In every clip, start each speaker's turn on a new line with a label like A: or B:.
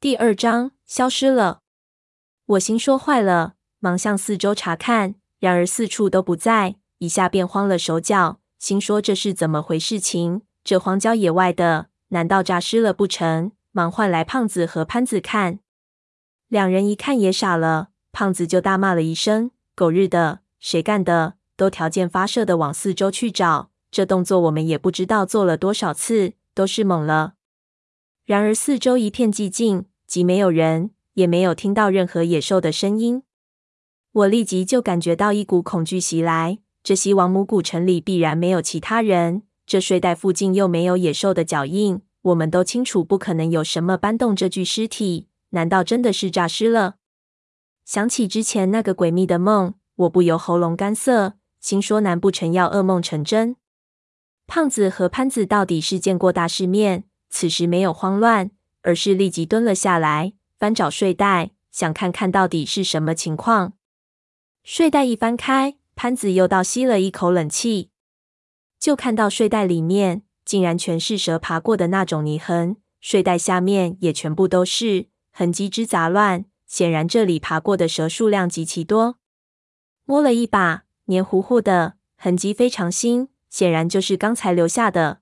A: 第二章消失了。我心说坏了，忙向四周查看，然而四处都不在，一下便慌了手脚，心说这是怎么回事情？这荒郊野外的，难道诈尸了不成？忙唤来胖子和潘子看，两人一看也傻了。胖子就大骂了一声：“狗日的，谁干的？都条件发射的往四周去找，这动作我们也不知道做了多少次，都是懵了。”然而四周一片寂静，即没有人，也没有听到任何野兽的声音。我立即就感觉到一股恐惧袭来。这西王母古城里必然没有其他人，这睡袋附近又没有野兽的脚印。我们都清楚，不可能有什么搬动这具尸体。难道真的是诈尸了？想起之前那个诡秘的梦，我不由喉咙干涩，心说难不成要噩梦成真？胖子和潘子到底是见过大世面，此时没有慌乱，而是立即蹲了下来，翻找睡袋，想看看到底是什么情况。睡袋一翻开，潘子又倒吸了一口冷气，就看到睡袋里面。竟然全是蛇爬过的那种泥痕，睡袋下面也全部都是痕迹之杂乱。显然这里爬过的蛇数量极其多。摸了一把，黏糊糊的，痕迹非常新，显然就是刚才留下的。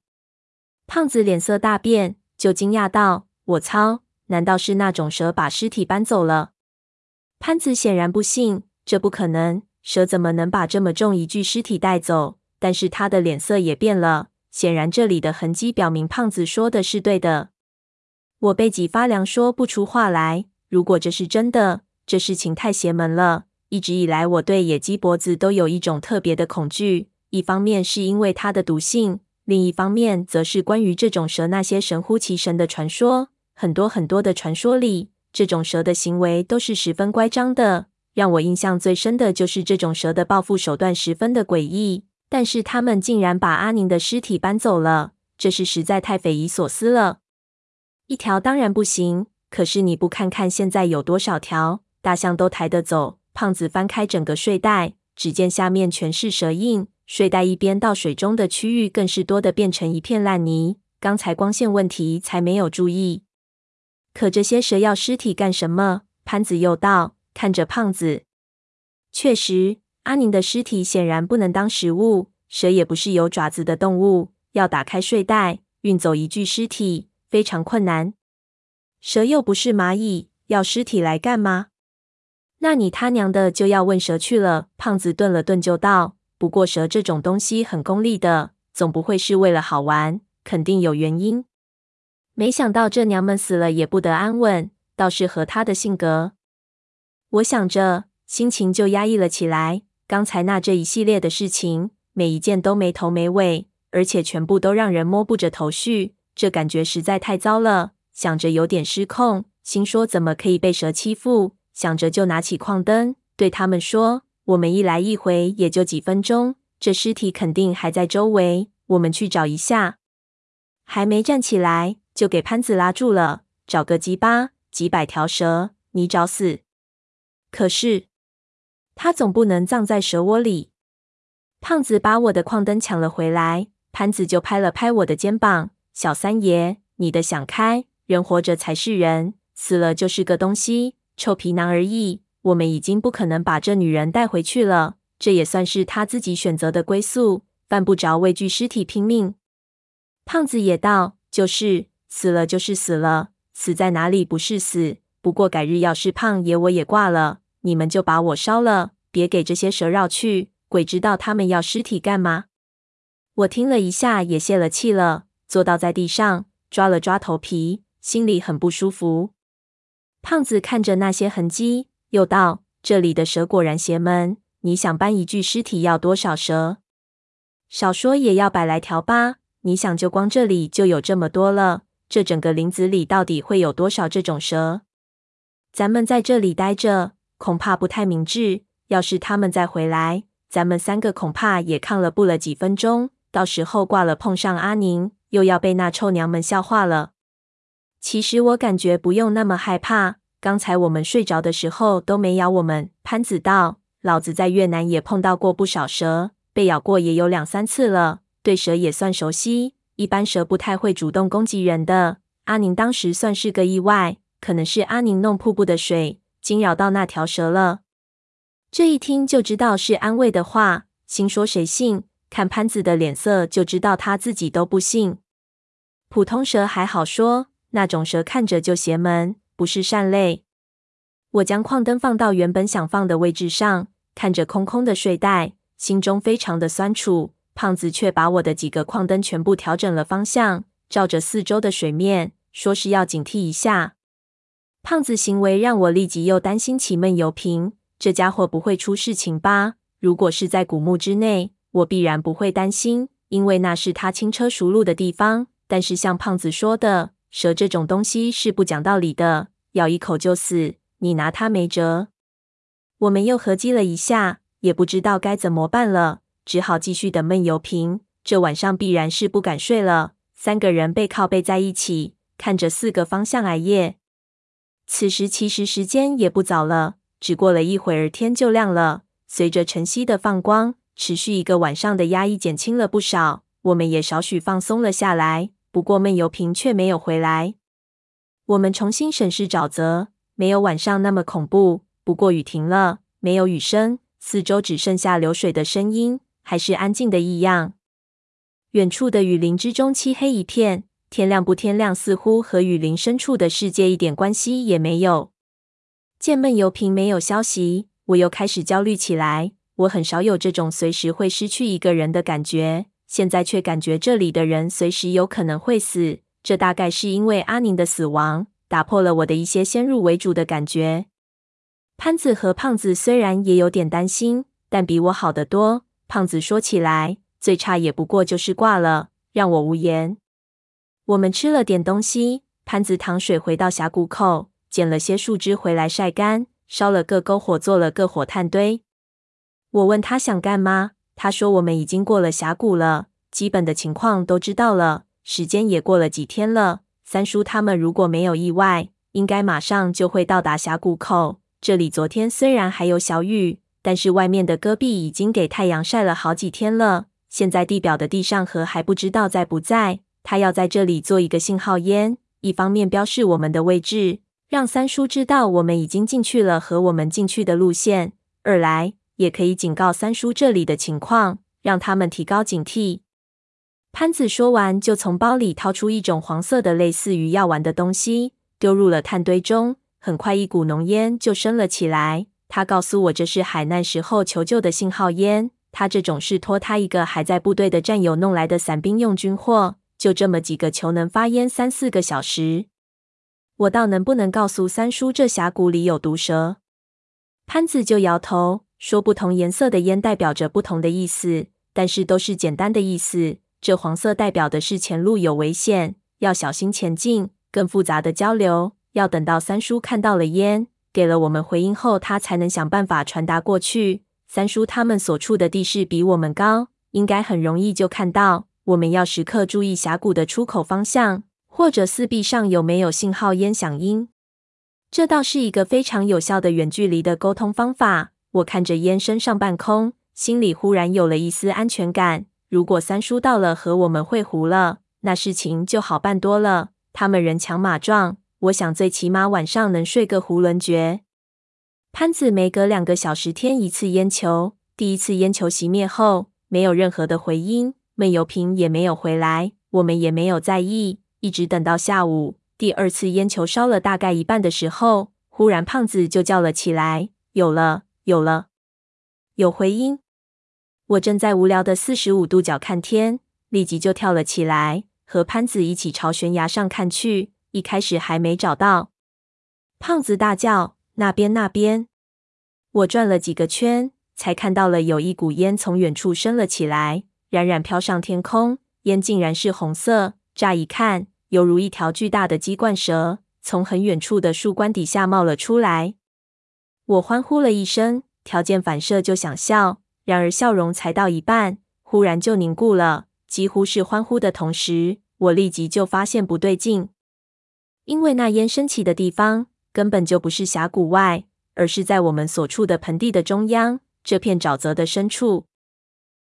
A: 胖子脸色大变，就惊讶道：“我操！难道是那种蛇把尸体搬走了？”潘子显然不信，这不可能，蛇怎么能把这么重一具尸体带走？但是他的脸色也变了。显然，这里的痕迹表明胖子说的是对的。我背脊发凉，说不出话来。如果这是真的，这事情太邪门了。一直以来，我对野鸡脖子都有一种特别的恐惧。一方面是因为它的毒性，另一方面则是关于这种蛇那些神乎其神的传说。很多很多的传说里，这种蛇的行为都是十分乖张的。让我印象最深的就是这种蛇的报复手段十分的诡异。但是他们竟然把阿宁的尸体搬走了，这是实在太匪夷所思了。一条当然不行，可是你不看看现在有多少条大象都抬得走？胖子翻开整个睡袋，只见下面全是蛇印，睡袋一边到水中的区域更是多得变成一片烂泥。刚才光线问题才没有注意。可这些蛇要尸体干什么？潘子又道，看着胖子，确实。阿宁的尸体显然不能当食物，蛇也不是有爪子的动物，要打开睡袋运走一具尸体非常困难。蛇又不是蚂蚁，要尸体来干嘛？那你他娘的就要问蛇去了。胖子顿了顿，就道：“不过蛇这种东西很功利的，总不会是为了好玩，肯定有原因。没想到这娘们死了也不得安稳，倒是合他的性格。”我想着，心情就压抑了起来。刚才那这一系列的事情，每一件都没头没尾，而且全部都让人摸不着头绪，这感觉实在太糟了。想着有点失控，心说怎么可以被蛇欺负？想着就拿起矿灯，对他们说：“我们一来一回也就几分钟，这尸体肯定还在周围，我们去找一下。”还没站起来，就给潘子拉住了。找个鸡巴，几百条蛇，你找死！可是。他总不能葬在蛇窝里。胖子把我的矿灯抢了回来，潘子就拍了拍我的肩膀：“小三爷，你的想开，人活着才是人，死了就是个东西，臭皮囊而已。我们已经不可能把这女人带回去了，这也算是他自己选择的归宿，犯不着为具尸体拼命。”胖子也道：“就是，死了就是死了，死在哪里不是死？不过改日要是胖爷我也挂了。”你们就把我烧了，别给这些蛇绕去。鬼知道他们要尸体干嘛？我听了一下，也泄了气了，坐倒在地上，抓了抓头皮，心里很不舒服。胖子看着那些痕迹，又道：“这里的蛇果然邪门。你想搬一具尸体要多少蛇？少说也要百来条吧。你想，就光这里就有这么多了。这整个林子里到底会有多少这种蛇？咱们在这里待着。”恐怕不太明智。要是他们再回来，咱们三个恐怕也抗了不了几分钟。到时候挂了，碰上阿宁，又要被那臭娘们笑话了。其实我感觉不用那么害怕。刚才我们睡着的时候都没咬我们。潘子道：“老子在越南也碰到过不少蛇，被咬过也有两三次了，对蛇也算熟悉。一般蛇不太会主动攻击人的。阿宁当时算是个意外。可能是阿宁弄瀑布的水惊扰到那条蛇了。这一听就知道是安慰的话，心说谁信？看潘子的脸色就知道他自己都不信。普通蛇还好说，那种蛇看着就邪门，不是善类。我将矿灯放到原本想放的位置上，看着空空的睡袋，心中非常的酸楚。胖子却把我的几个矿灯全部调整了方向，照着四周的水面，说是要警惕一下。胖子行为让我立即又担心起闷油瓶，这家伙不会出事情吧？如果是在古墓之内，我必然不会担心，因为那是他轻车熟路的地方。但是像胖子说的，蛇这种东西是不讲道理的，咬一口就死，你拿它没辙。我们又合计了一下，也不知道该怎么办了，只好继续等闷油瓶。这晚上必然是不敢睡了，三个人背靠背在一起，看着四个方向挨夜。此时其实时间也不早了，只过了一会儿天就亮了。随着晨曦的放光，持续一个晚上的压抑减轻了不少，我们也少许放松了下来。不过闷油瓶却没有回来。我们重新审视沼泽，没有晚上那么恐怖。不过雨停了，没有雨声，四周只剩下流水的声音，还是安静的异样。远处的雨林之中漆黑一片，天亮不天亮，似乎和雨林深处的世界一点关系也没有。见闷油瓶没有消息，我又开始焦虑起来。我很少有这种随时会失去一个人的感觉。现在却感觉这里的人随时有可能会死，这大概是因为阿宁的死亡打破了我的一些先入为主的感觉。潘子和胖子虽然也有点担心，但比我好得多。胖子说起来，最差也不过就是挂了，让我无言。我们吃了点东西，潘子淌水回到峡谷口，捡了些树枝回来晒干，烧了个篝火，做了个火炭堆。我问他想干嘛？他说：“我们已经过了峡谷了，基本的情况都知道了。时间也过了几天了。三叔他们如果没有意外，应该马上就会到达峡谷口。这里昨天虽然还有小雨，但是外面的戈壁已经给太阳晒了好几天了。现在地表的地上河还不知道在不在。他要在这里做一个信号烟，一方面标示我们的位置，让三叔知道我们已经进去了和我们进去的路线；二来。”也可以警告三叔这里的情况，让他们提高警惕。潘子说完，就从包里掏出一种黄色的类似于药丸的东西，丢入了炭堆中。很快，一股浓烟就升了起来。他告诉我，这是海难时候求救的信号烟。他这种是托他一个还在部队的战友弄来的散兵用军货，就这么几个球能发烟三四个小时。我倒能不能告诉三叔，这峡谷里有毒蛇？潘子就摇头。说不同颜色的烟代表着不同的意思，但是都是简单的意思。这黄色代表的是前路有危险，要小心前进。更复杂的交流，要等到三叔看到了烟，给了我们回音后，他才能想办法传达过去。三叔他们所处的地势比我们高，应该很容易就看到。我们要时刻注意峡谷的出口方向，或者四壁上有没有信号烟响音。这倒是一个非常有效的远距离的沟通方法。我看着烟升上半空，心里忽然有了一丝安全感。如果三叔到了和我们会合了，那事情就好办多了。他们人强马壮，我想最起码晚上能睡个囫囵觉。潘子每隔两个小时添一次烟球，第一次烟球熄灭后，没有任何的回音，闷油瓶也没有回来，我们也没有在意，一直等到下午，第二次烟球烧了大概一半的时候，忽然胖子就叫了起来：“有了！”有了，有回音。我正在无聊的四十五度角看天，立即就跳了起来，和潘子一起朝悬崖上看去。一开始还没找到，胖子大叫：“那边，那边！”我转了几个圈，才看到了有一股烟从远处升了起来，冉冉飘上天空。烟竟然是红色，乍一看犹如一条巨大的鸡冠蛇，从很远处的树冠底下冒了出来。我欢呼了一声，条件反射就想笑，然而笑容才到一半，忽然就凝固了。几乎是欢呼的同时，我立即就发现不对劲，因为那烟升起的地方根本就不是峡谷外，而是在我们所处的盆地的中央，这片沼泽的深处。